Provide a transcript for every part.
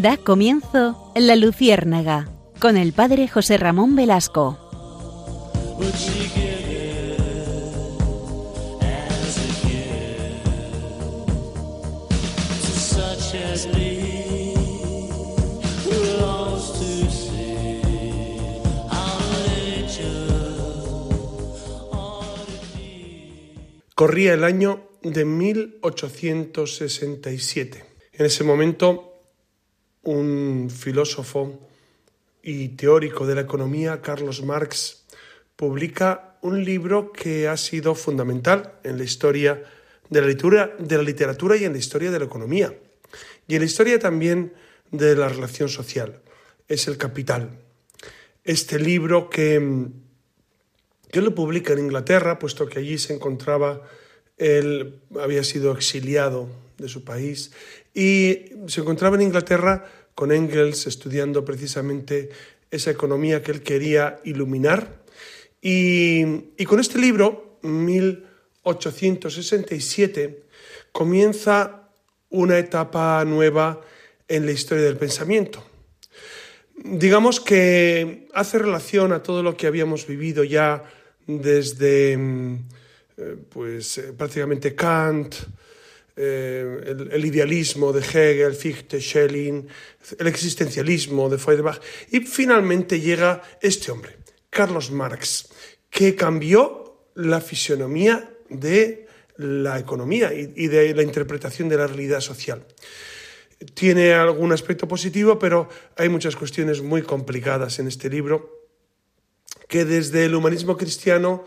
Da comienzo La Luciérnaga con el padre José Ramón Velasco. Corría el año de 1867. En ese momento, un filósofo y teórico de la economía, Carlos Marx, publica un libro que ha sido fundamental en la historia de la, literatura, y en la historia de la economía, y en la historia también de la relación social. Es El Capital. Este libro que que lo publica en Inglaterra, puesto que allí se encontraba, él había sido exiliado de su país y se encontraba en Inglaterra con Engels estudiando precisamente esa economía que él quería iluminar. Y, y con este libro, 1867, comienza una etapa nueva en la historia del pensamiento digamos que hace relación a todo lo que habíamos vivido ya desde mm, eh, pues, eh, prácticamente Kant, eh, el, idealismo de Hegel, Fichte, Schelling, el existencialismo de Feuerbach, y finalmente llega este hombre, Carlos Marx, que cambió la fisionomía de la economía y de la interpretación de la realidad social. Tiene algún aspecto positivo, pero hay muchas cuestiones muy complicadas en este libro que desde el humanismo cristiano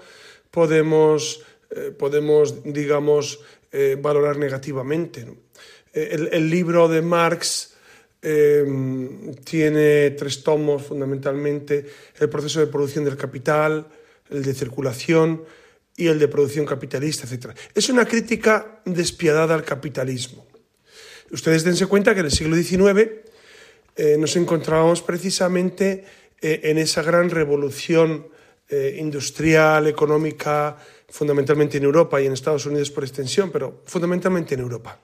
podemos, eh, podemos digamos, eh, valorar negativamente. Eh, el, libro de Marx tiene tres tomos fundamentalmente, el proceso de producción del capital, el de circulación y el de producción capitalista, etc. Es una crítica despiadada al capitalismo. Ustedes dense cuenta que en el siglo XIX nos encontrábamos precisamente eh, en esa gran revolución eh, industrial, económica, fundamentalmente en Europa y en Estados Unidos por extensión, pero fundamentalmente en Europa.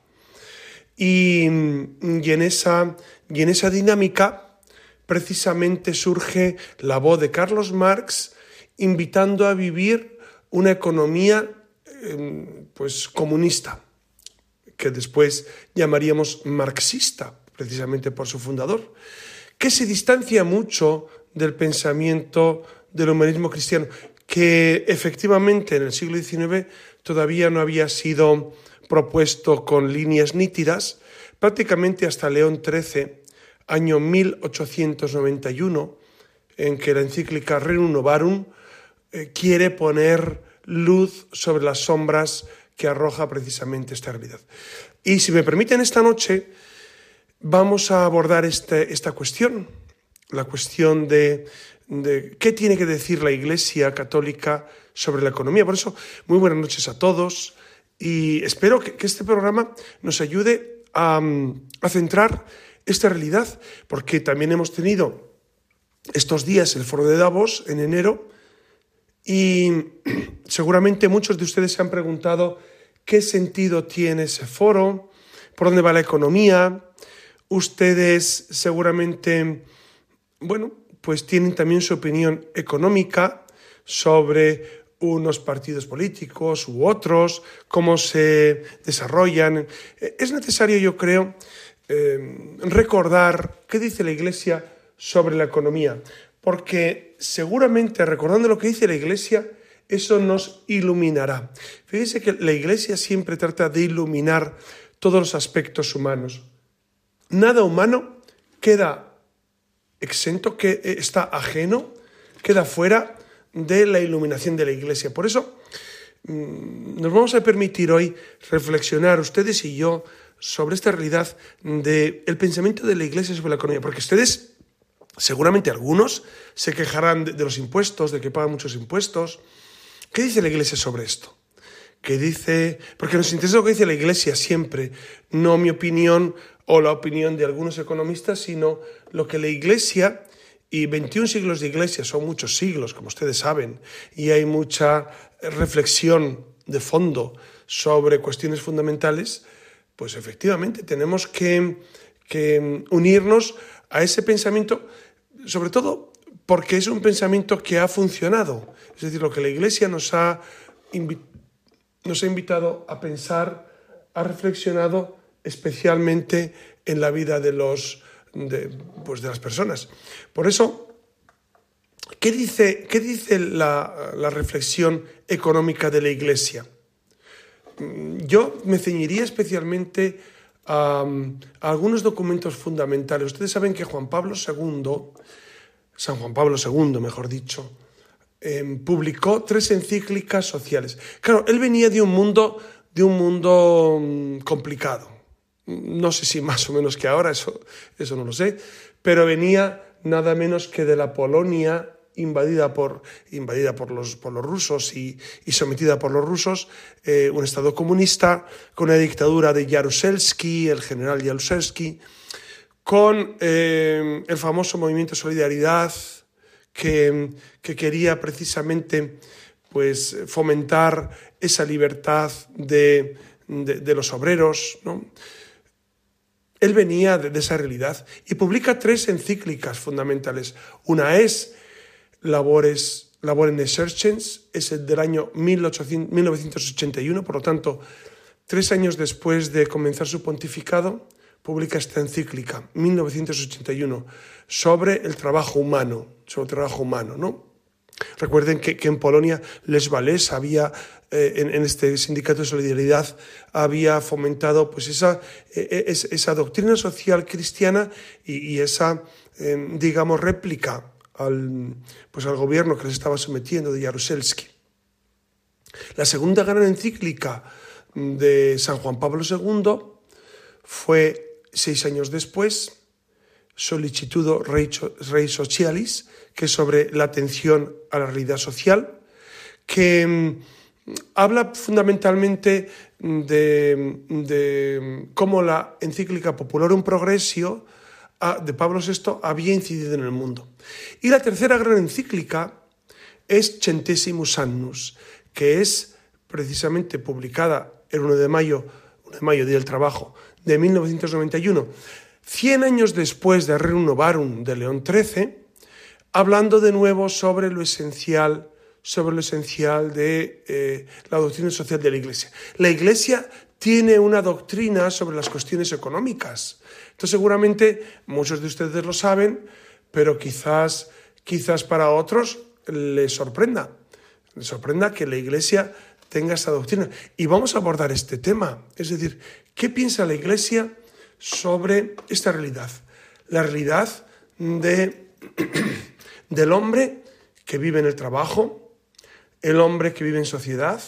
Y, en, esa, y en esa dinámica precisamente surge la voz de Carlos Marx invitando a vivir una economía em, pues, comunista, que después llamaríamos marxista, precisamente por su fundador, que se distancia mucho del pensamiento del humanismo cristiano, que efectivamente en el siglo XIX todavía no había sido propuesto con líneas nítidas, prácticamente hasta León XIII, año 1891, en que la encíclica Renum Novarum eh, quiere poner luz sobre las sombras que arroja precisamente esta realidad. Y si me permiten esta noche, vamos a abordar este, esta cuestión la cuestión de, qué tiene que decir la Iglesia Católica sobre la economía. Por eso, muy buenas noches a todos y espero que, este programa nos ayude a, a, centrar esta realidad, porque también hemos tenido estos días el foro de Davos en enero y seguramente muchos de ustedes se han preguntado qué sentido tiene ese foro, por dónde va la economía. Ustedes seguramente bueno, pues tienen también su opinión económica sobre unos partidos políticos u otros, cómo se desarrollan. Es necesario, yo creo, eh, recordar qué dice la Iglesia sobre la economía, porque seguramente recordando lo que dice la Iglesia, eso nos iluminará. Fíjense que la Iglesia siempre trata de iluminar todos los aspectos humanos. Nada humano queda exento, que está ajeno, queda fuera de la iluminación de la Iglesia. Por eso mm, nos vamos a permitir hoy reflexionar ustedes y yo sobre esta realidad del el pensamiento de la Iglesia sobre la economía, porque ustedes, seguramente algunos, se quejarán de, de los impuestos, de que pagan muchos impuestos. ¿Qué dice la Iglesia sobre esto? ¿Qué dice? Porque nos interesa lo que dice la Iglesia siempre, no mi opinión o la opinión de algunos economistas, sino lo que la Iglesia, y 21 siglos de Iglesia son muchos siglos, como ustedes saben, y hay mucha reflexión de fondo sobre cuestiones fundamentales, pues efectivamente tenemos que, unirnos a ese pensamiento, sobre todo porque es un pensamiento que ha funcionado. Es decir, lo que la Iglesia nos ha invitado a pensar, ha reflexionado especialmente en la vida de, los, de, pues de las personas. Por eso, ¿qué dice, qué dice la, la reflexión económica de la Iglesia? Yo me ceñiría especialmente a, algunos documentos fundamentales. Ustedes saben que Juan Pablo II, San Juan Pablo II, mejor dicho, em, publicó tres encíclicas sociales. Claro, él venía de un mundo, de un mundo mm, complicado. No sé si más o menos que ahora, eso, eso no lo sé, pero venía nada menos que de la Polonia invadida por, invadida por, los, por los rusos y, sometida por los rusos, eh, un Estado comunista, con una dictadura de Jaruzelski, el general Jaruzelski, con eh, el famoso movimiento Solidaridad, que, quería precisamente pues, fomentar esa libertad de, los obreros. Él venía de, esa realidad y publica tres encíclicas fundamentales. Una es labores, labor in Searchens, es el del año 1981, por lo tanto, tres años después de comenzar su pontificado, publica esta encíclica, 1981, sobre el trabajo humano, sobre el trabajo humano, ¿no? Recuerden que, en Polonia Les Valés había, eh, en, este sindicato de solidaridad, había fomentado pues esa, e, e, esa doctrina social cristiana y, esa, eh, digamos, réplica al, pues al gobierno que les estaba sometiendo de Jaruzelski. La segunda gran encíclica de San Juan Pablo II fue seis años después, Solicitudo Rei Socialis, que es sobre la atención a la realidad social, que mm, habla fundamentalmente de, cómo la encíclica un Progressio de Pablo VI había incidido en el mundo. Y la tercera gran encíclica es Centesimus Annus, que es precisamente publicada el 1 de mayo, 1 de mayo, Día del Trabajo, de 1991, 100 años después de Rerum Novarum de León XIII, hablando de nuevo sobre lo esencial, sobre lo esencial de eh, la doctrina social de la Iglesia. La Iglesia tiene una doctrina sobre las cuestiones económicas, entonces seguramente muchos de ustedes lo saben, pero quizás, quizás para otros les sorprenda. Les sorprenda que la Iglesia tenga esa doctrina. Y vamos a abordar este tema. Es decir, ¿qué piensa la Iglesia sobre esta realidad? La realidad de, del hombre que vive en el trabajo, el hombre que vive en sociedad,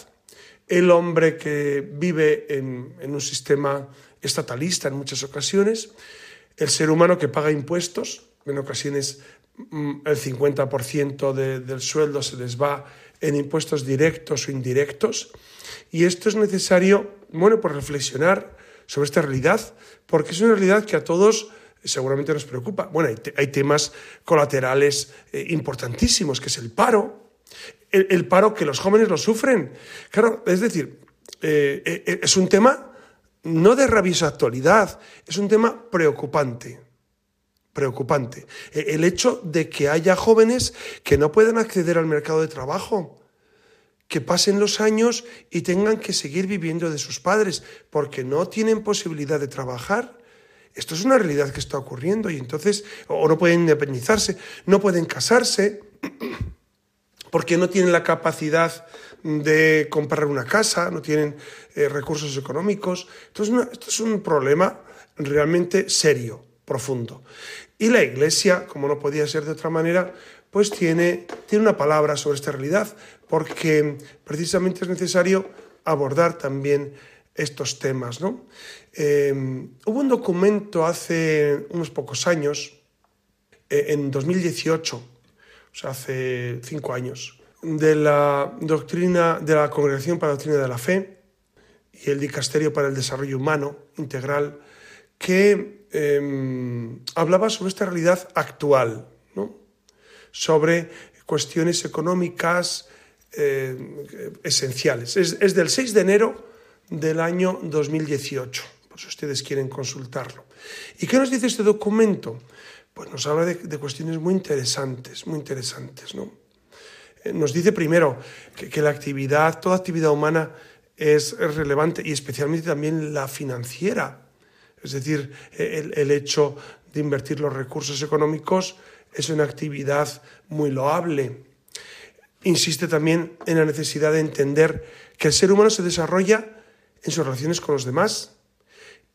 el hombre que vive en, un sistema estatalista en muchas ocasiones, el ser humano que paga impuestos, en ocasiones mm, el 50% del sueldo se les va en impuestos directos o indirectos, y esto es necesario, bueno, por reflexionar sobre esta realidad, porque es una realidad que a todos seguramente nos preocupa. Bueno, hay, temas colaterales eh, importantísimos, que es el paro, el, paro que los jóvenes lo sufren. Claro, es decir, eh, eh, es un tema no de rabiosa actualidad, es un tema preocupante. Preocupante. E, el hecho de que haya jóvenes que no puedan acceder al mercado de trabajo, que pasen los años y tengan que seguir viviendo de sus padres porque no tienen posibilidad de trabajar. Esto es una realidad que está ocurriendo y entonces, o no pueden independizarse, no pueden casarse porque no tienen la capacidad de comprar una casa, no tienen eh, recursos económicos. Entonces, esto es un problema realmente serio, profundo. Y la Iglesia, como no podía ser de otra manera, pues tiene, tiene una palabra sobre esta realidad, porque precisamente es necesario abordar también estos temas. ¿no? Eh, hubo un documento hace unos pocos años, eh, en 2018, o hace cinco años, de la doctrina de la Congregación para la Doctrina de la Fe y el Dicasterio para el Desarrollo Humano Integral, que em, hablaba sobre esta realidad actual, ¿no? sobre cuestiones económicas eh, esenciales. Es, del 6 de enero del año 2018, si ustedes quieren consultarlo. ¿Y qué nos dice este documento? Pues nos habla de, cuestiones muy interesantes, muy interesantes, ¿no? Eh, nos dice primero que, la actividad, toda actividad humana es, relevante y especialmente también la financiera. Es decir, el, el hecho de invertir los recursos económicos es una actividad muy loable. Insiste también en la necesidad de entender que el ser humano se desarrolla en sus relaciones con los demás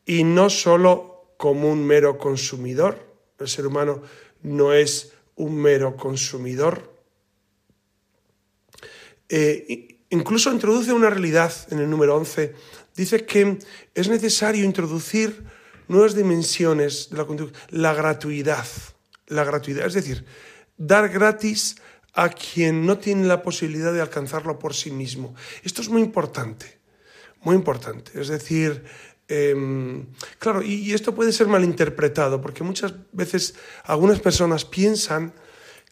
y no solo como un mero consumidor. El ser humano no es un mero consumidor. Eh, incluso introduce una realidad en el número 11. Dice que es necesario introducir nuevas dimensiones de la la gratuidad, la gratuidad, es decir, dar gratis a quien no tiene la posibilidad de alcanzarlo por sí mismo. Esto es muy importante, muy importante. Es decir, em, claro, y, esto puede ser malinterpretado, porque muchas veces algunas personas piensan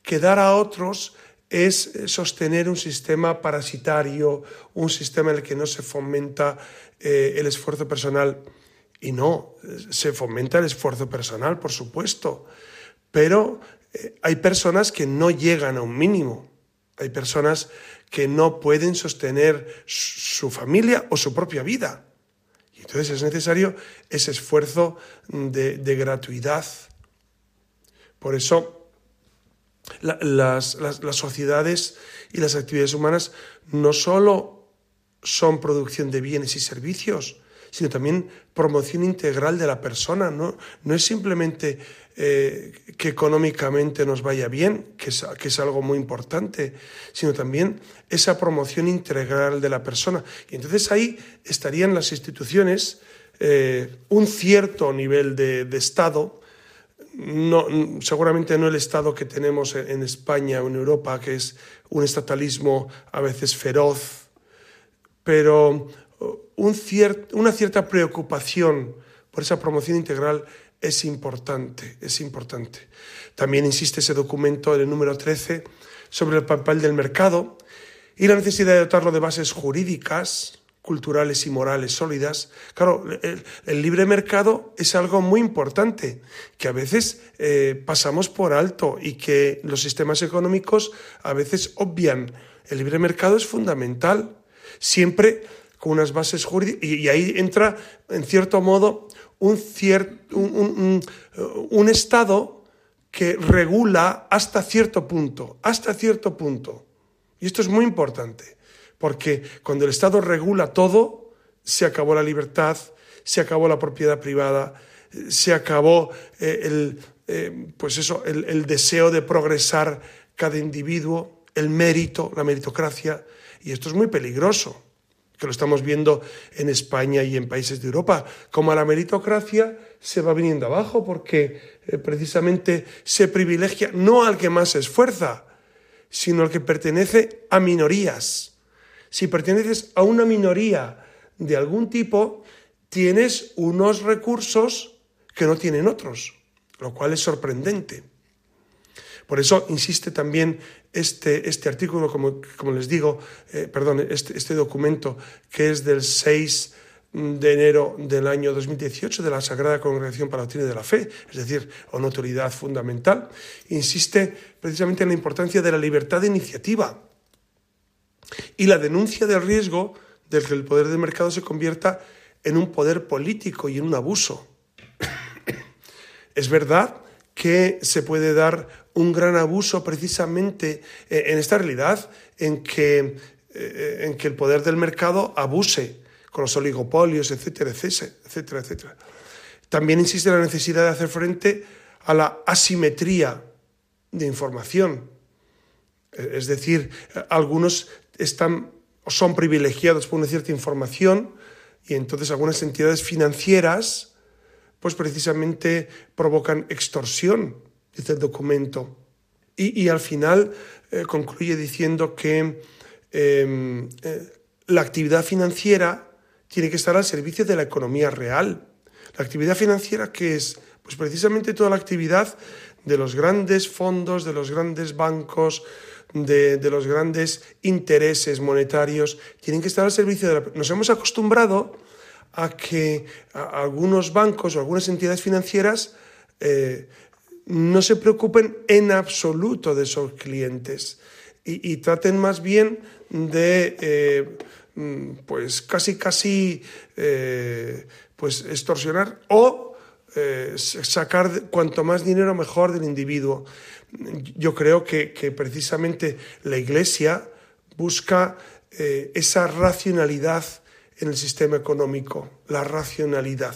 que dar a otros es eh, sostener un sistema parasitario, un sistema en el que no se fomenta eh, el esfuerzo personal. Y no, se fomenta el esfuerzo personal, por supuesto, pero eh, hay personas que no llegan a un mínimo, hay personas que no pueden sostener su familia o su propia vida. Entonces es necesario ese esfuerzo de, gratuidad. Por eso las, las sociedades y las actividades humanas no solo son producción de bienes y servicios, sino también promoción integral de la persona. No, no es simplemente eh, que económicamente nos vaya bien, que es, algo muy importante, sino también esa promoción integral de la persona. Y entonces ahí estarían las instituciones, eh, un cierto nivel de, Estado, no, seguramente no el Estado que tenemos en España o en Europa, que es un estatalismo a veces feroz, pero una cierta preocupación por esa promoción integral es importante, es importante. También insiste ese documento, el número 13, sobre el papel del mercado y la necesidad de dotarlo de bases jurídicas, culturales y morales sólidas. Claro, el, libre mercado es algo muy importante que a veces eh, pasamos por alto y que los sistemas económicos a veces obvian. El libre mercado es fundamental. Siempre con unas bases jurídicas, y, ahí entra, en cierto modo, un, un, Estado que regula hasta cierto punto, hasta cierto punto. Y esto es muy importante, porque cuando el Estado regula todo, se acabó la libertad, se acabó la propiedad privada, se acabó eh, el, eh, pues eso, el deseo de progresar cada individuo, el mérito, la meritocracia, y esto es muy peligroso que lo estamos viendo en España y en países de Europa, como la meritocracia se va viniendo abajo porque eh, precisamente se privilegia no al que más se esfuerza, sino al que pertenece a minorías. Si perteneces a una minoría de algún tipo, tienes unos recursos que no tienen otros, lo cual es sorprendente. Por eso insiste también este, este artículo, como, como, les digo, eh, perdón, este, este, documento que es del 6 de enero del año 2018 de la Sagrada Congregación para la Doctrina de la Fe, es decir, una autoridad fundamental, insiste precisamente en la importancia de la libertad de iniciativa y la denuncia del riesgo de que el poder del mercado se convierta en un poder político y en un abuso. es verdad que se puede dar un gran abuso precisamente eh, en esta realidad en que, eh, en que el poder del mercado abuse con los oligopolios, etcétera, etcétera, etcétera. También insiste en la necesidad de hacer frente a la asimetría de información. Eh, es decir, algunos están son privilegiados por una cierta información y entonces algunas entidades financieras pues precisamente provocan extorsión dice el documento. Y, al final eh, concluye diciendo que em, eh, la actividad financiera tiene que estar al servicio de la economía real. La actividad financiera, que es? Pues precisamente toda la actividad de los grandes fondos, de los grandes bancos, de, de, los grandes intereses monetarios, tienen que estar al servicio de la... Nos hemos acostumbrado a que algunos bancos o algunas entidades financieras eh, no se preocupen en absoluto de esos clientes y, traten más bien de, eh, mm, pues casi, casi, eh, pues extorsionar o sacar cuanto más dinero mejor del individuo. Yo creo que, que precisamente la Iglesia busca esa racionalidad en el sistema económico, la racionalidad.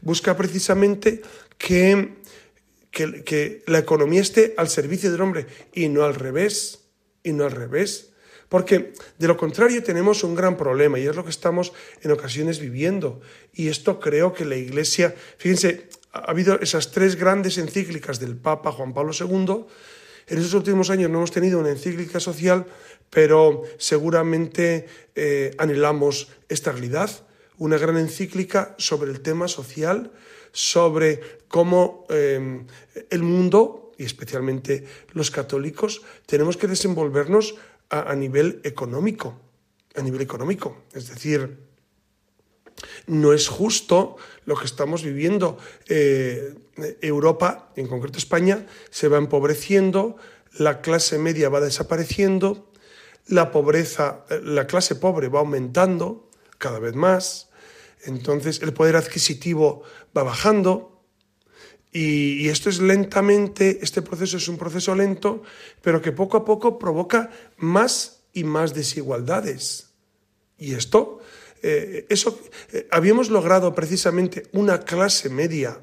Busca precisamente que, que, la economía esté al servicio del hombre y no al revés, y no al revés. Porque de lo contrario tenemos un gran problema y es lo que estamos en ocasiones viviendo. Y esto creo que la Iglesia, fíjense, ha habido esas tres grandes encíclicas del Papa Juan Pablo II. En esos últimos años no hemos tenido una encíclica social, pero seguramente eh, anhelamos esta realidad, una gran encíclica sobre el tema social, sobre cómo eh, el mundo, y especialmente los católicos, tenemos que desenvolvernos a, nivel económico, a nivel económico. Es decir, no es justo lo que estamos viviendo. Eh, Europa, en concreto España, se va empobreciendo, la clase media va desapareciendo, la pobreza, la clase pobre va aumentando cada vez más, entonces el poder adquisitivo va bajando y, esto es lentamente, este proceso es un proceso lento, pero que poco a poco provoca más y más desigualdades. Y esto, eh, eso, eh, habíamos logrado precisamente una clase media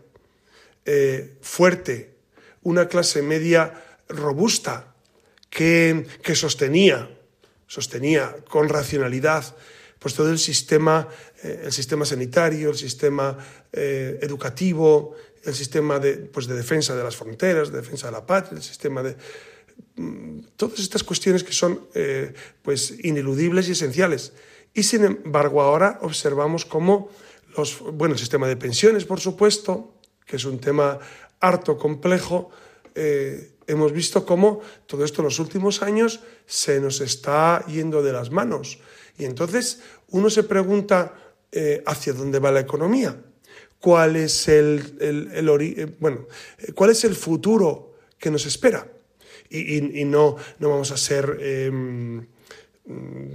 eh, fuerte, una clase media robusta, que, que sostenía sostenía con racionalidad pues todo el sistema, eh, el sistema sanitario, el sistema eh, educativo, el sistema de, pues de defensa de las fronteras, de defensa de la patria, el sistema de... Mm, todas estas cuestiones que son eh, pues ineludibles y esenciales. Y sin embargo ahora observamos cómo los, bueno, el sistema de pensiones, por supuesto, que es un tema harto complejo, hemos visto cómo todo esto en los últimos años se nos está yendo de las manos. Y entonces uno se pregunta eh, hacia dónde va la economía, cuál es el, eh, bueno, eh, cuál es el futuro que nos espera. Y, no, no vamos a ser, em,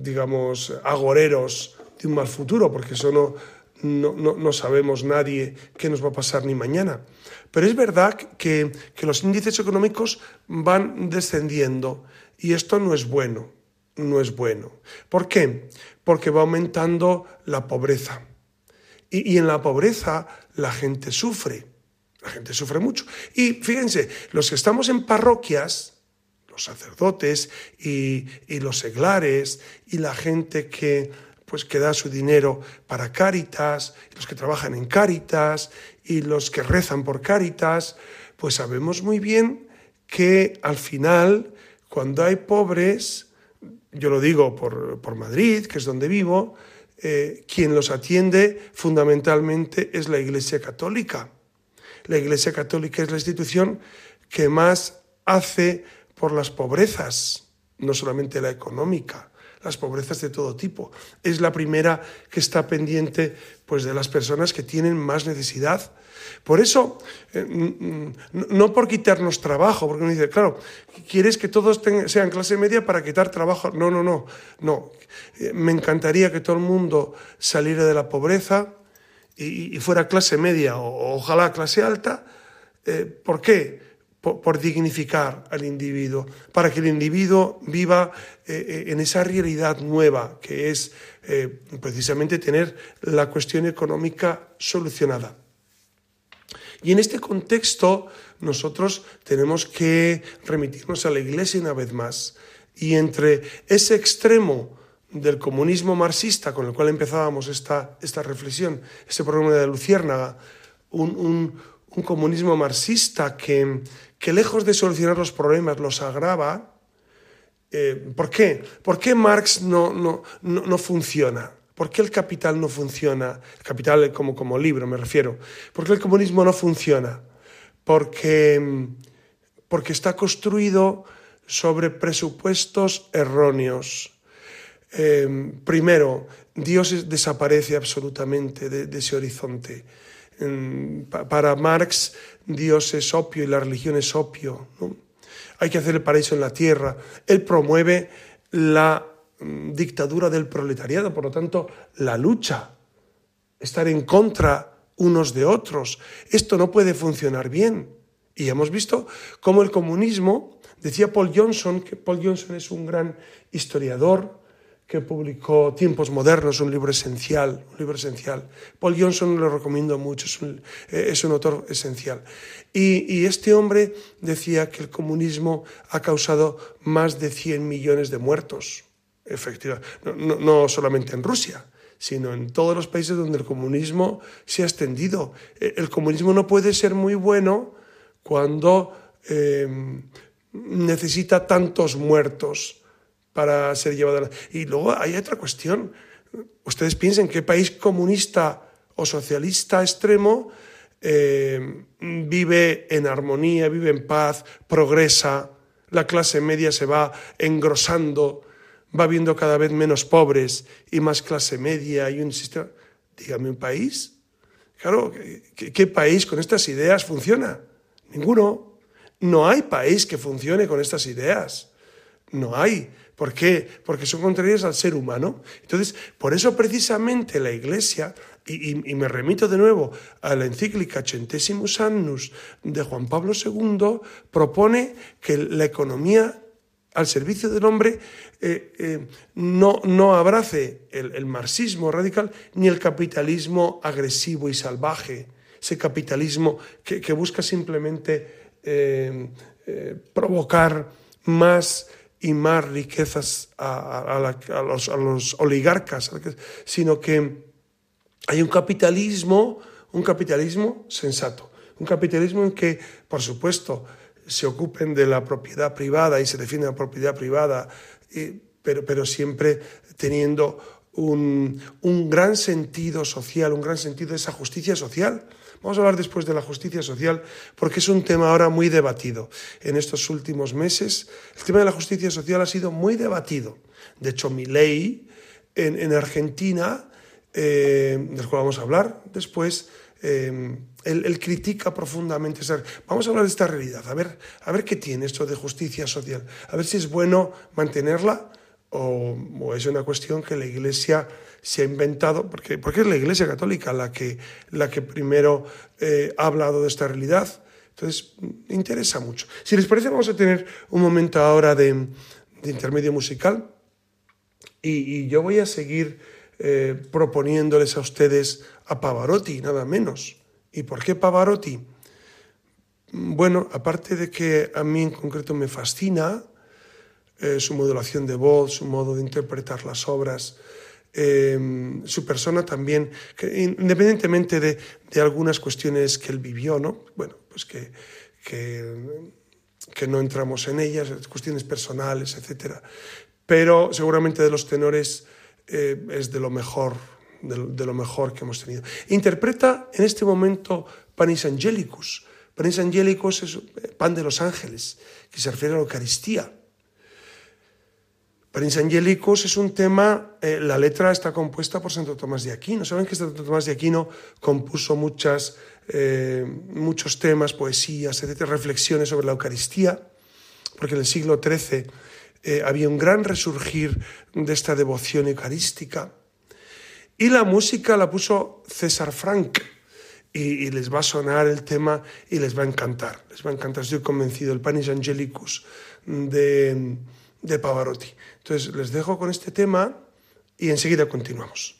digamos, agoreros de un mal futuro, porque eso no, no, sabemos nadie qué nos va a pasar ni mañana. Pero es verdad que, los índices económicos van descendiendo y esto no es bueno, no es bueno. ¿Por qué? Porque va aumentando la pobreza. Y, en la pobreza la gente sufre, la gente sufre mucho. Y fíjense, los que estamos en parroquias, los sacerdotes y, los seglares y la gente que pues que da su dinero para Cáritas, los que trabajan en Cáritas y los que rezan por Cáritas, pues sabemos muy bien que al final, cuando hay pobres, yo lo digo por, Madrid, que es donde vivo, eh, quien los atiende fundamentalmente es la Iglesia Católica. La Iglesia Católica es la institución que más hace por las pobrezas, no solamente la económica las pobrezas de todo tipo. Es la primera que está pendiente pues, de las personas que tienen más necesidad. Por eso, eh, no por quitarnos trabajo, porque uno dice, claro, ¿quieres que todos sean clase media para quitar trabajo? No, no, no, no. Eh, me encantaría que todo el mundo saliera de la pobreza y, fuera clase media o, ojalá clase alta. Eh, ¿Por qué? por, dignificar al individuo, para que el individuo viva en esa realidad nueva que es precisamente tener la cuestión económica solucionada. Y en este contexto nosotros tenemos que remitirnos a la Iglesia una vez más. Y entre ese extremo del comunismo marxista con el cual empezábamos esta, esta reflexión, ese programa de Luciérnaga, un, un comunismo marxista que, que lejos de solucionar los problemas los agrava. Eh, ¿Por qué? ¿Por qué Marx no, no, no, funciona? ¿Por qué el capital no funciona? El capital como, como libro me refiero. ¿Por qué el comunismo no funciona? Porque, porque está construido sobre presupuestos erróneos. Eh, primero, Dios desaparece absolutamente de, ese horizonte. para Marx, Dios es opio y la religión es opio. Hay que hacer el paraíso en la tierra. Él promueve la mm, dictadura del proletariado, por lo tanto, la lucha, estar en contra unos de otros. Esto no puede funcionar bien. Y hemos visto cómo el comunismo, decía Paul Johnson, que Paul Johnson es un gran historiador, que publicó Tiempos Modernos, un libro esencial, un libro esencial. Paul Johnson lo recomiendo mucho, es un, eh, es un autor esencial. Y, y, este hombre decía que el comunismo ha causado más de 100 millones de muertos, efectivamente, no, no, no solamente en Rusia, sino en todos los países donde el comunismo se ha extendido. Eh, el comunismo no puede ser muy bueno cuando eh, necesita tantos muertos para ser llevado a Y luego hay otra cuestión. Ustedes piensen qué país comunista o socialista extremo eh, vive en armonía, vive en paz, progresa, la clase media se va engrosando, va viendo cada vez menos pobres y más clase media y un sistema. Dígame un país. Claro, qué país con estas ideas funciona? Ninguno. No hay país que funcione con estas ideas. No hay. ¿Por qué? Porque son contrarias al ser humano. Entonces, por eso precisamente la Iglesia, y, me remito de nuevo a la encíclica Centesimus Annus de Juan Pablo II, propone que la economía al servicio del hombre eh, eh, no, no, abrace el, marxismo radical ni el capitalismo agresivo y salvaje, ese capitalismo que, busca simplemente eh, provocar más y más riquezas a, los, oligarcas, sino que hay un capitalismo, un capitalismo sensato, un capitalismo en que, por supuesto, se ocupen de la propiedad privada y se defiende la propiedad privada, pero, pero siempre teniendo un, un gran sentido social, un gran sentido de esa justicia social Vamos a hablar después de la justicia social porque es un tema ahora muy debatido. En estos últimos meses el tema de la justicia social ha sido muy debatido. De hecho, mi ley en, Argentina, eh, del cual vamos a hablar después, eh, él, critica profundamente. Vamos a hablar de esta realidad, a ver, a ver qué tiene esto de justicia social, a ver si es bueno mantenerla o, es una cuestión que la Iglesia se ha inventado, porque, porque es la Iglesia Católica la que, la que primero eh, ha hablado de esta realidad. Entonces, interesa mucho. Si les parece, vamos a tener un momento ahora de, intermedio musical y, yo voy a seguir eh, proponiéndoles a ustedes a Pavarotti, nada menos. ¿Y por qué Pavarotti? Bueno, aparte de que a mí en concreto me fascina eh, su modulación de voz, su modo de interpretar las obras, Em, su persona también, independientemente de, algunas cuestiones que él vivió, ¿no? Bueno, pues que, que, no entramos en ellas, cuestiones personales, etc. Pero seguramente de los tenores eh, es de lo mejor, de, lo mejor que hemos tenido. Interpreta en este momento Panis Angelicus. Panis Angelicus es pan de los ángeles, que se refiere a la Eucaristía. Panis Angelicus es un tema, eh, la letra está compuesta por Santo Tomás de Aquino. Saben que Santo Tomás de Aquino compuso muchas, eh, muchos temas, poesías, etcétera, reflexiones sobre la Eucaristía, porque en el siglo XIII eh, había un gran resurgir de esta devoción eucarística. Y la música la puso César Frank, y, les va a sonar el tema y les va a encantar. Les va a encantar, estoy convencido. El Panis Angelicus de de Pavarotti. Entonces les dejo con este tema y enseguida continuamos.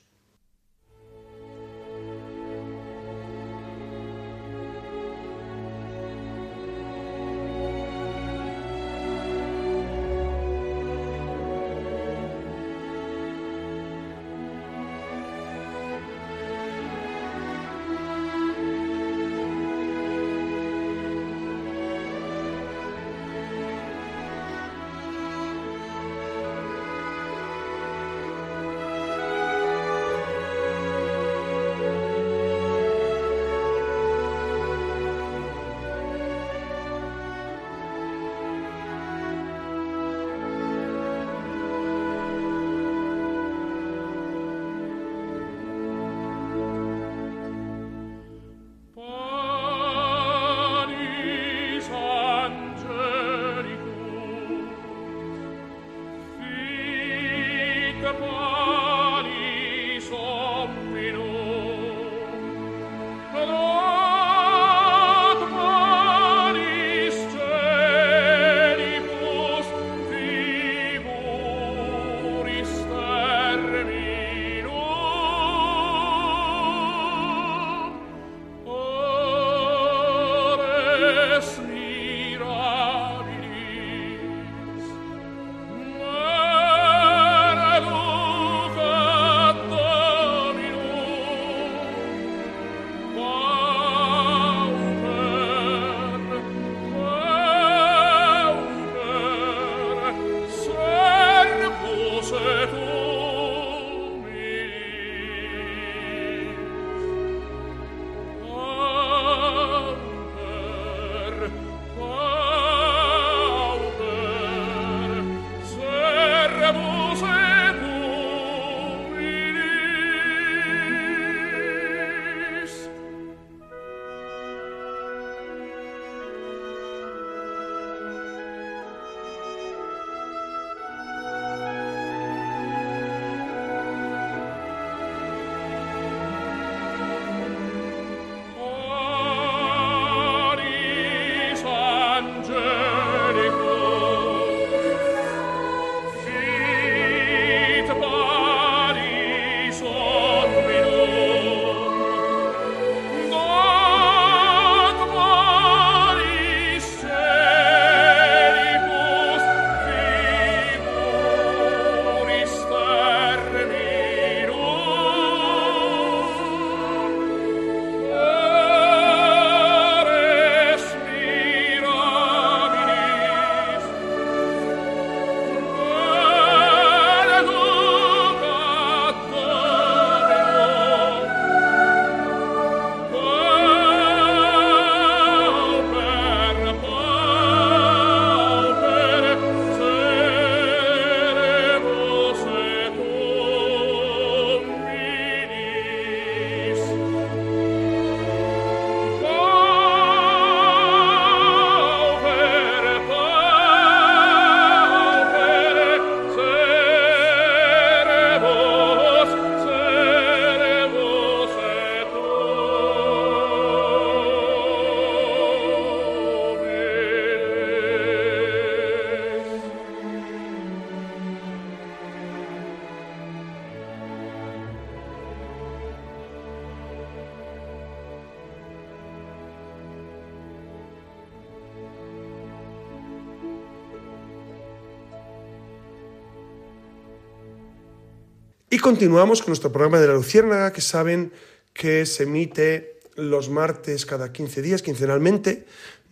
Continuamos con nuestro programa de la Luciérnaga, que saben que se emite los martes cada 15 días, quincenalmente,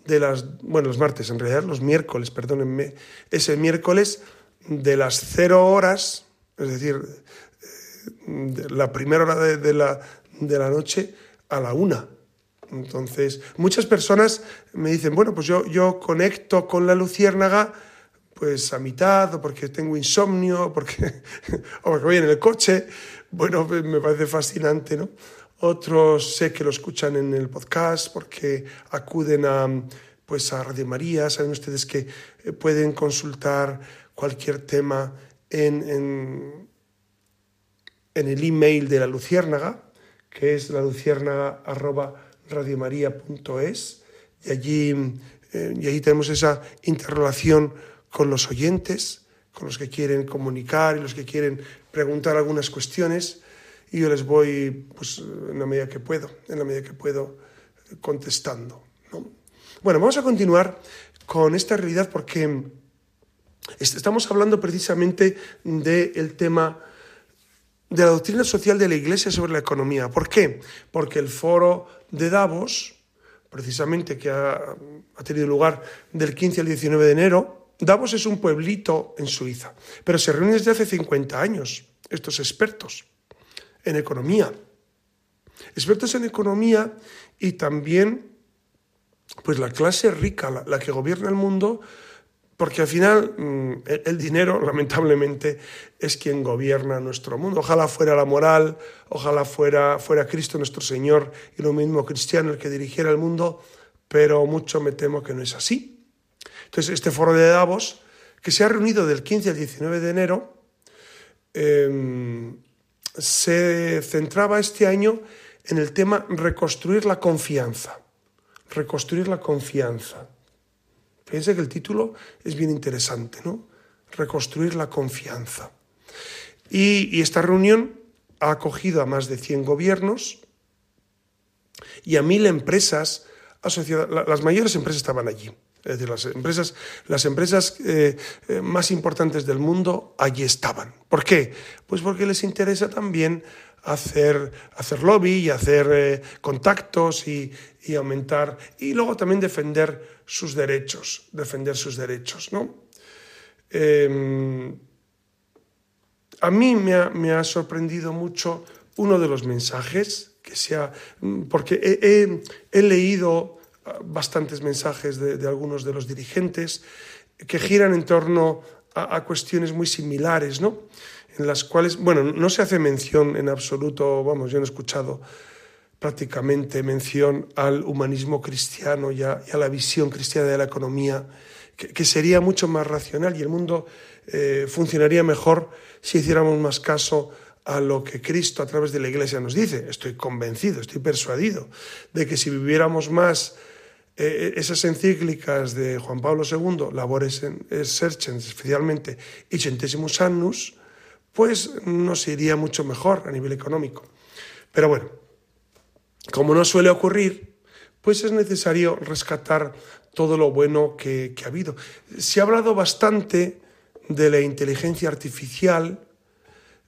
de las, bueno, los martes en realidad, los miércoles, perdónenme, ese miércoles de las cero horas, es decir, la primera hora de, la, de la noche a la una. Entonces, muchas personas me dicen, bueno, pues yo, yo conecto con la luciérnaga pues a mitad, o porque tengo insomnio, o porque, o porque voy en el coche. Bueno, pues, me parece fascinante, ¿no? Otros sé que lo escuchan en el podcast porque acuden a, pues a Radio María. Saben ustedes que eh, pueden consultar cualquier tema en, en, el email de la Luciérnaga, que es la luciérnaga y allí, eh, y allí tenemos esa interrelación con los oyentes, con los que quieren comunicar y los que quieren preguntar algunas cuestiones y yo les voy, pues, en la medida que puedo, en la medida que puedo, contestando. Bueno, vamos a continuar con esta realidad porque estamos hablando precisamente del tema de la doctrina social de la Iglesia sobre la economía. ¿Por qué? Porque el foro de Davos, precisamente que ha, ha tenido lugar del 15 al 19 de enero, Davos es un pueblito en Suiza, pero se reúnen desde hace 50 años estos expertos en economía. Expertos en economía y también pues la clase rica, la, que gobierna el mundo, porque al final mm, el, dinero, lamentablemente, es quien gobierna nuestro mundo. Ojalá fuera la moral, ojalá fuera, fuera Cristo nuestro Señor y lo mismo cristiano el que dirigiera el mundo, pero mucho me temo que no es así. Entonces, este foro de Davos, que se ha reunido del 15 al 19 de enero, em, se centraba este año en el tema reconstruir la confianza. Reconstruir la confianza. Fíjense que el título es bien interesante, ¿no? Reconstruir la confianza. Y, esta reunión ha acogido a más de 100 gobiernos y a mil empresas asociadas. Las mayores empresas estaban allí. Es decir, las empresas, las empresas eh, eh, más importantes del mundo allí estaban. ¿Por qué? Pues porque les interesa también hacer, hacer lobby y hacer eh, contactos y, aumentar, y luego también defender sus derechos, defender sus derechos, ¿no? Em, a mí me ha, me ha, sorprendido mucho uno de los mensajes que sea, porque he, leído ah, bastantes mensajes de, algunos de los dirigentes que giran en torno a, cuestiones muy similares, ¿no? en las cuales, bueno, no se hace mención en absoluto, vamos, yo no he escuchado prácticamente mención al humanismo cristiano y a, la visión cristiana de la economía, que, sería mucho más racional y el mundo eh, funcionaría mejor si hiciéramos más caso a lo que Cristo a través de la Iglesia nos dice. Estoy convencido, estoy persuadido de que si viviéramos más eh, esas encíclicas de Juan Pablo II, Labores en Serchens, especialmente, y Annus, pues nos iría mucho mejor a nivel económico. Pero bueno, como no suele ocurrir, pues es necesario rescatar todo lo bueno que, ha habido. Se ha hablado bastante de la inteligencia artificial.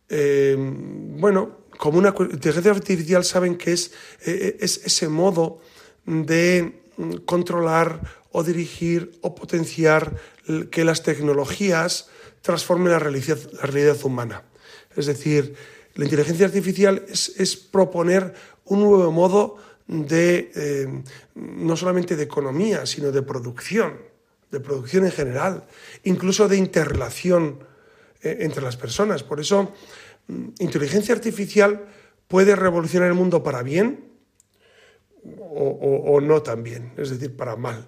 Eh, bueno, como una inteligencia artificial saben que es, eh, es ese modo de controlar o dirigir o potenciar que las tecnologías transforme la realidad, la realidad humana. Es decir, la inteligencia artificial es, proponer un nuevo modo de, eh, no solamente de economía, sino de producción, de producción en general, incluso de interrelación eh, entre las personas. Por eso, mm, inteligencia artificial puede revolucionar el mundo para bien o, o no también, es decir, para mal.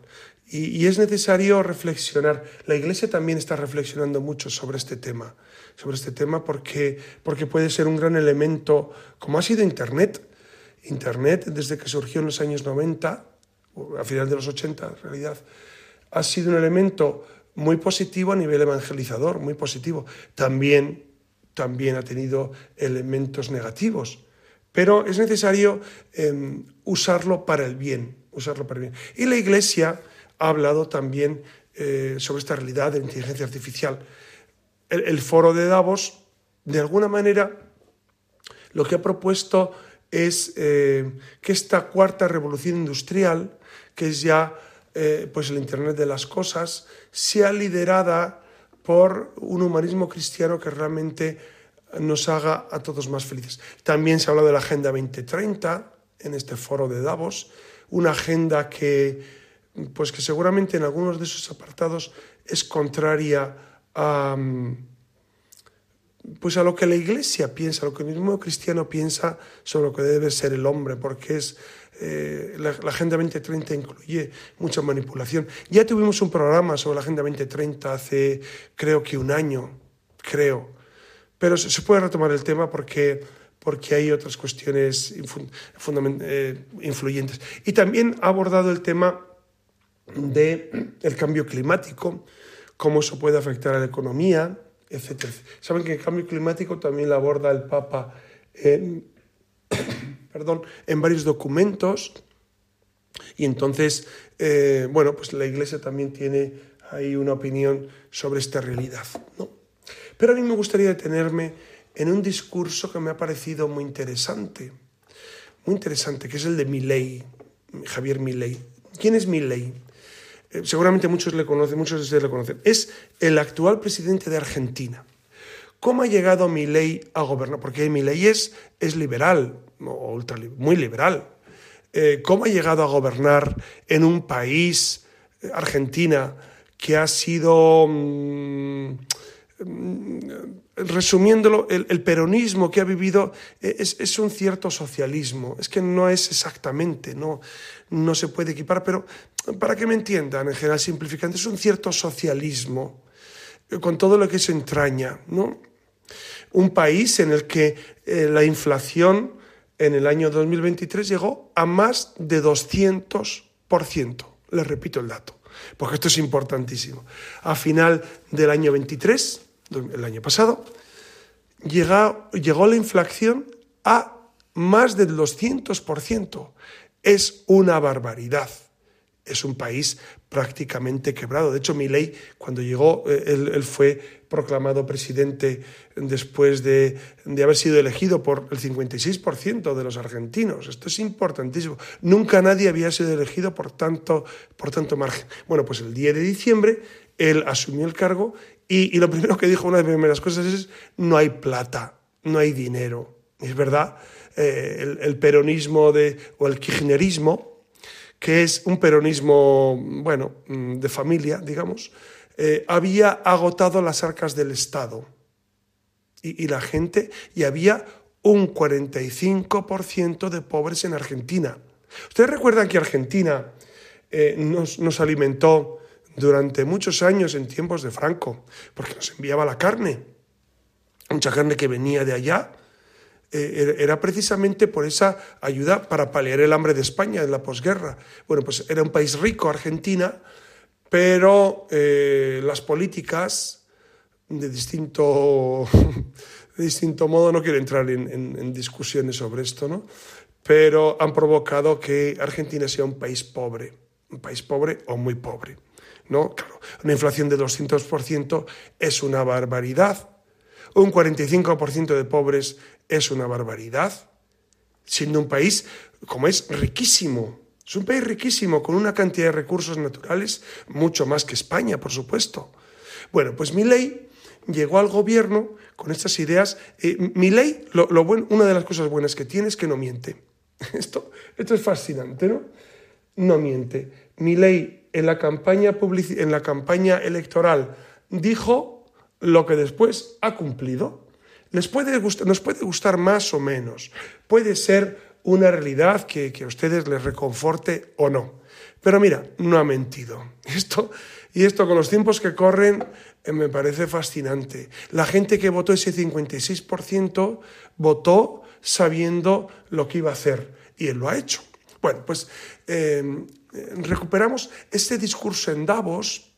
Y, es necesario reflexionar. La Iglesia también está reflexionando mucho sobre este tema, sobre este tema porque, porque puede ser un gran elemento, como ha sido Internet. Internet, desde que surgió en los años 90, a finales de los 80 en realidad, ha sido un elemento muy positivo a nivel evangelizador, muy positivo. También, también ha tenido elementos negativos, pero es necesario em, usarlo para el bien, usarlo para el bien. Y la Iglesia ha hablado también eh, sobre esta realidad de la inteligencia artificial. El, foro de Davos, de alguna manera, lo que ha propuesto es eh, que esta cuarta revolución industrial, que es ya eh, pues el Internet de las cosas, sea liderada por un humanismo cristiano que realmente nos haga a todos más felices. También se ha hablado de la Agenda 2030 en este foro de Davos, una agenda que pues que seguramente en algunos de esos apartados es contraria a, pues a lo que la Iglesia piensa, a lo que el mismo cristiano piensa sobre lo que debe ser el hombre, porque es eh, la, Agenda 2030 incluye mucha manipulación. Ya tuvimos un programa sobre la Agenda 2030 hace creo que un año, creo, pero se, puede retomar el tema porque porque hay otras cuestiones eh, influyentes. Y también ha abordado el tema del el cambio climático, cómo eso puede afectar a la economía, etc. Saben que el cambio climático también lo aborda el Papa en, perdón, en varios documentos y entonces, eh, bueno, pues la Iglesia también tiene ahí una opinión sobre esta realidad. ¿no? Pero a mí me gustaría detenerme en un discurso que me ha parecido muy interesante, muy interesante, que es el de Milley, Javier Milley. ¿Quién es Milley? Eh, seguramente muchos le conocen, muchos de ustedes le conocen, es el actual presidente de Argentina. ¿Cómo ha llegado Milei a gobernar? Porque Milei es, es liberal, muy liberal. Eh, ¿Cómo ha llegado a gobernar en un país, eh, Argentina, que ha sido... Mm, resumiéndolo, el, peronismo que ha vivido eh, es, un cierto socialismo. Es que no es exactamente, no, no se puede equipar, pero para que me entiendan, en general simplificando, es un cierto socialismo eh, con todo lo que se entraña, ¿no? Un país en el que eh, la inflación en el año 2023 llegó a más de 200%. Les repito el dato, porque esto es importantísimo. A final del año 23, el año pasado, llegó, llegó la inflación a más del 200%. Es una barbaridad. Es un país prácticamente quebrado. De hecho, Milei, cuando llegó, eh, él, fue proclamado presidente después de, de, haber sido elegido por el 56% de los argentinos. Esto es importantísimo. Nunca nadie había sido elegido por tanto, por tanto margen. Bueno, pues el 10 de diciembre él asumió el cargo y, lo primero que dijo, una de las primeras cosas es, no hay plata, no hay dinero. Es verdad, eh, el, peronismo de, o el kirchnerismo, que es un peronismo, bueno, mm, de familia, digamos, eh, había agotado las arcas del Estado. Y, la gente, y había un 45% de pobres en Argentina. Ustedes recuerdan que Argentina eh, nos alimentó durante muchos años en tiempos de Franco, porque nos enviaba la carne, mucha carne que venía de allá, eh, era precisamente por esa ayuda para paliar el hambre de España en la posguerra. Bueno, pues era un país rico, Argentina, pero eh, las políticas de distinto, de distinto modo, no quiero entrar en, discusiones sobre esto, ¿no? pero han provocado que Argentina sea un país pobre, un país pobre o muy pobre. ¿No? Claro, una inflación de 200% es una barbaridad. Un 45% de pobres es una barbaridad, siendo un país como es riquísimo. Es un país riquísimo, con una cantidad de recursos naturales mucho más que España, por supuesto. Bueno, pues mi ley llegó al gobierno con estas ideas. Eh, mi ley, una de las cosas buenas que tiene es que no miente. Esto, esto es fascinante, ¿no? No miente. Mi ley en la campaña, en la campaña electoral dijo lo que después ha cumplido puede nos puede gustar más o menos, puede ser una realidad que, a ustedes les reconforte o no. Pero mira, no ha mentido. Esto, y esto con los tiempos que corren eh, me parece fascinante. La gente que votó ese 56% votó sabiendo lo que iba a hacer y él lo ha hecho. Bueno, pues eh, recuperamos este discurso en Davos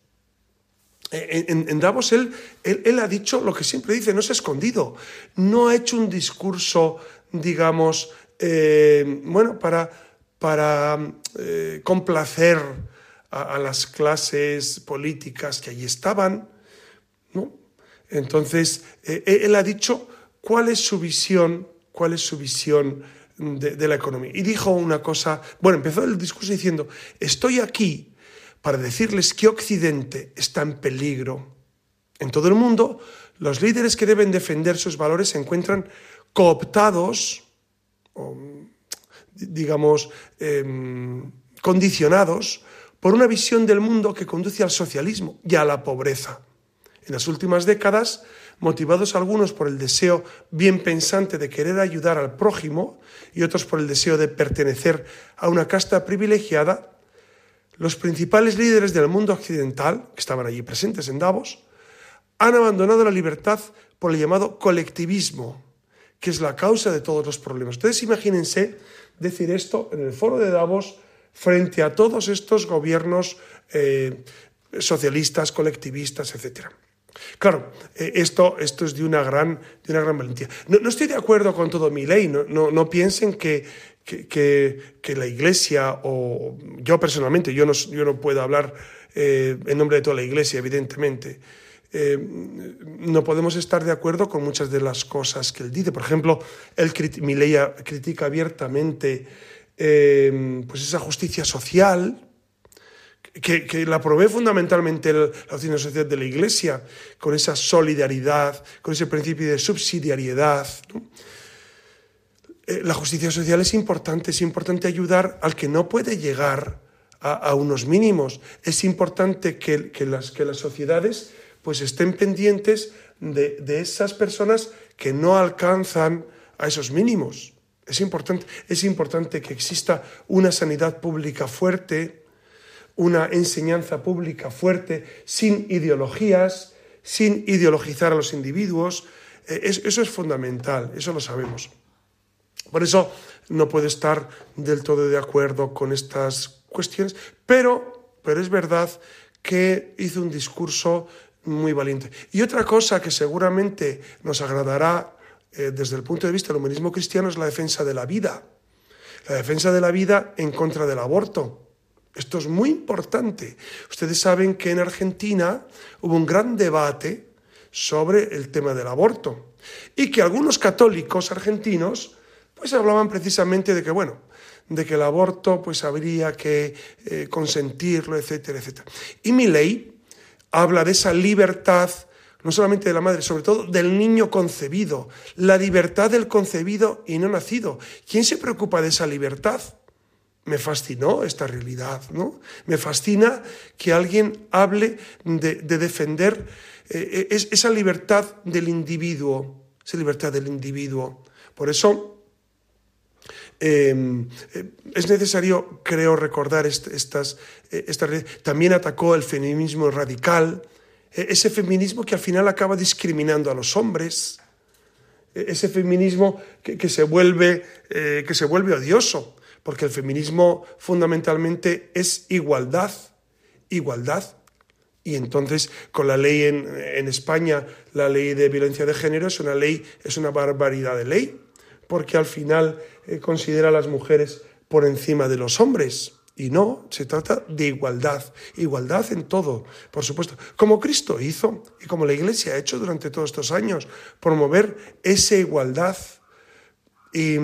en, Davos él, él, ha dicho lo que siempre dice, no se ha escondido, no ha hecho un discurso, digamos, eh, bueno, para, para eh, complacer a, las clases políticas que allí estaban, ¿no? Entonces, eh, él ha dicho cuál es su visión, cuál es su visión de, la economía. Y dijo una cosa, bueno, empezó el discurso diciendo, estoy aquí para decirles que Occidente está en peligro. En todo el mundo, los líderes que deben defender sus valores se encuentran cooptados, o, digamos, em, condicionados por una visión del mundo que conduce al socialismo y a la pobreza. En las últimas décadas, motivados algunos por el deseo bien pensante de querer ayudar al prójimo y otros por el deseo de pertenecer a una casta privilegiada, los principales líderes del mundo occidental, que estaban allí presentes en Davos, han abandonado la libertad por el llamado colectivismo, que es la causa de todos los problemas. Ustedes imagínense decir esto en el foro de Davos frente a todos estos gobiernos eh, socialistas, colectivistas, etc. Claro, eh, esto, esto es de una gran, de una gran valentía. No, estoy de acuerdo con todo mi ley, no, no piensen que, que, la Iglesia, o yo personalmente, yo no, yo no puedo hablar eh, en nombre de toda la Iglesia, evidentemente, eh, no podemos estar de acuerdo con muchas de las cosas que él dice. Por ejemplo, él, ley critica abiertamente pues esa justicia social, que, la provee fundamentalmente la doctrina social de la Iglesia, con esa solidaridad, con ese principio de subsidiariedad. Eh, la justicia social es importante, es importante ayudar al que no puede llegar a, unos mínimos. Es importante que, las, que las sociedades pues estén pendientes de, esas personas que no alcanzan a esos mínimos. Es importante, es importante que exista una sanidad pública fuerte, una enseñanza pública fuerte, sin ideologías, sin ideologizar a los individuos, Eh, eso es fundamental, eso lo sabemos. Por eso no puedo estar del todo de acuerdo con estas cuestiones, pero, pero es verdad que hizo un discurso muy valiente. Y otra cosa que seguramente nos agradará eh, desde el punto de vista del humanismo cristiano es la defensa de la vida. La defensa de la vida en contra del aborto. Esto es muy importante. Ustedes saben que en Argentina hubo un gran debate sobre el tema del aborto y que algunos católicos argentinos pues hablaban precisamente de que, bueno, de que el aborto pues habría que eh, consentirlo, etcétera, etcétera. Y mi ley habla de esa libertad, no solamente de la madre, sobre todo del niño concebido, la libertad del concebido y no nacido. ¿Quién se preocupa de esa libertad? Me fascinó esta realidad, ¿no? Me fascina que alguien hable de, defender eh, eh, esa libertad del individuo, esa libertad del individuo. Por eso em, eh, es necesario, creo, recordar estas. También atacó el feminismo radical, ese feminismo que al final acaba discriminando a los hombres, ese feminismo que, se, vuelve, que se vuelve odioso porque el feminismo fundamentalmente es igualdad, igualdad. Y entonces, con la ley en, España, la ley de violencia de género es una ley, es una barbaridad de ley, porque al final eh, considera a las mujeres por encima de los hombres. Y no, se trata de igualdad, igualdad en todo, por supuesto, como Cristo hizo y como la Iglesia ha hecho durante todos estos años, promover esa igualdad. Y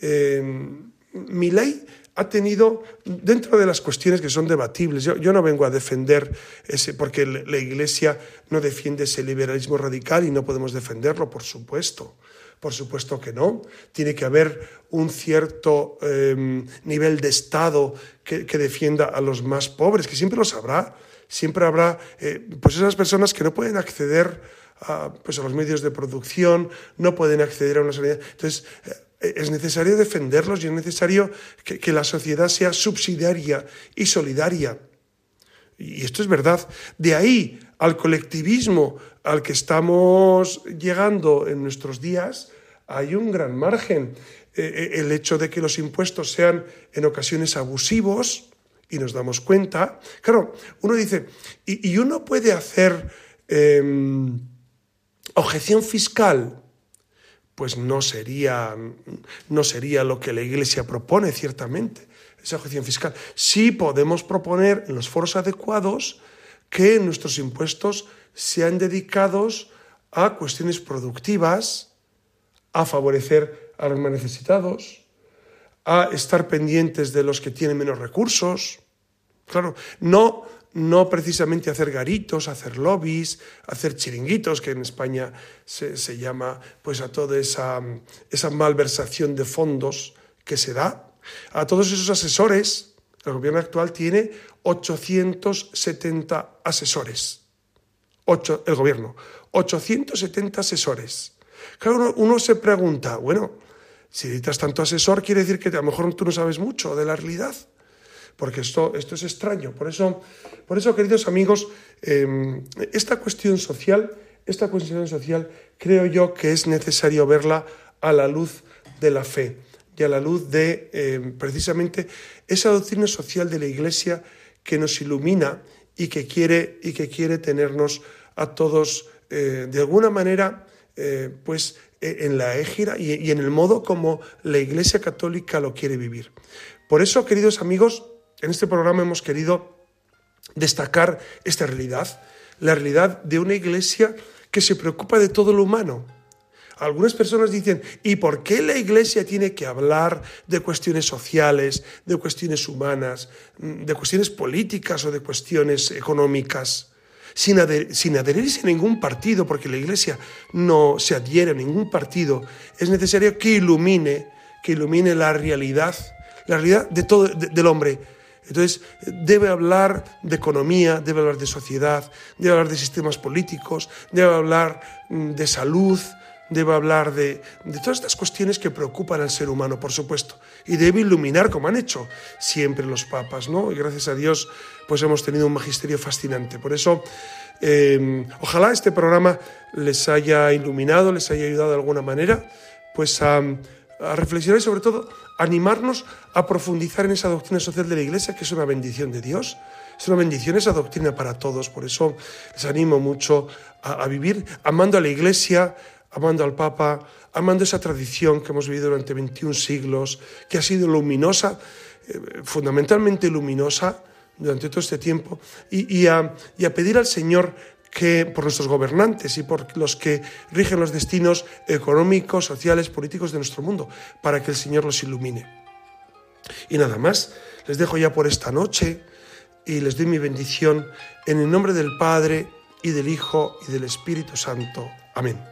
em, mi ley ha tenido, dentro de las cuestiones que son debatibles, yo, no vengo a defender ese, porque la Iglesia no defiende ese liberalismo radical y no podemos defenderlo, por supuesto. Por supuesto que no. Tiene que haber un cierto em, nivel de Estado que, defienda a los más pobres, que siempre los habrá. Siempre habrá eh, pues esas personas que no pueden acceder a, pues a los medios de producción, no pueden acceder a una sanidad. Entonces, eh, es necesario defenderlos y es necesario que, la sociedad sea subsidiaria y solidaria. Y esto es verdad. De ahí al colectivismo al que estamos llegando en nuestros días, hay un gran margen. Eh, eh, el hecho de que los impuestos sean en ocasiones abusivos, y nos damos cuenta, claro, uno dice, y, uno puede hacer em, objeción fiscal pues no sería, no sería lo que la Iglesia propone, ciertamente, esa objeción fiscal. Sí podemos proponer en los foros adecuados que nuestros impuestos sean dedicados a cuestiones productivas, a favorecer a los más necesitados, a estar pendientes de los que tienen menos recursos. Claro, no no precisamente hacer garitos, hacer lobbies, hacer chiringuitos, que en España se, llama pues a toda esa, esa malversación de fondos que se da. A todos esos asesores, el gobierno actual tiene 870 asesores. Ocho, el gobierno, 870 asesores. Claro, uno, se pregunta, bueno, si necesitas tanto asesor, quiere decir que a lo mejor tú no sabes mucho de la realidad porque esto, esto es extraño. Por eso, por eso queridos amigos, em, esta cuestión social, esta cuestión social, creo yo que es necesario verla a la luz de la fe y a la luz de em, precisamente esa doctrina social de la Iglesia que nos ilumina y que quiere, y que quiere tenernos a todos eh, de alguna manera eh, pues e, en la égira y, y en el modo como la Iglesia Católica lo quiere vivir. Por eso, queridos amigos, en este programa hemos querido destacar esta realidad, la realidad de una iglesia que se preocupa de todo lo humano. Algunas personas dicen, ¿y por qué la iglesia tiene que hablar de cuestiones sociales, de cuestiones humanas, de cuestiones políticas o de cuestiones económicas? Sin, adherirse a ningún partido, porque la Iglesia no se adhiere a ningún partido, es necesario que ilumine, que ilumine la realidad, la realidad de todo, del hombre, entonces, debe hablar de economía, debe hablar de sociedad, debe hablar de sistemas políticos, debe hablar mm, de salud, debe hablar de, todas estas cuestiones que preocupan al ser humano, por supuesto, y debe iluminar, como han hecho siempre los papas, ¿no? Y gracias a Dios, pues hemos tenido un magisterio fascinante. Por eso, Em, ojalá este programa les haya iluminado, les haya ayudado de alguna manera, pues a, a reflexionar y sobre todo animarnos a profundizar en esa doctrina social de la Iglesia, que es una bendición de Dios. Es una bendición esa doctrina para todos, por eso les animo mucho a, vivir amando a la Iglesia, amando al Papa, amando esa tradición que hemos vivido durante 21 siglos, que ha sido luminosa, eh, fundamentalmente luminosa durante todo este tiempo, y, a, pedir al Señor que por nuestros gobernantes y por los que rigen los destinos económicos, sociales, políticos de nuestro mundo, para que el Señor los ilumine. Y nada más, les dejo ya por esta noche y les doy mi bendición en el nombre del Padre y del Hijo y del Espíritu Santo. Amén.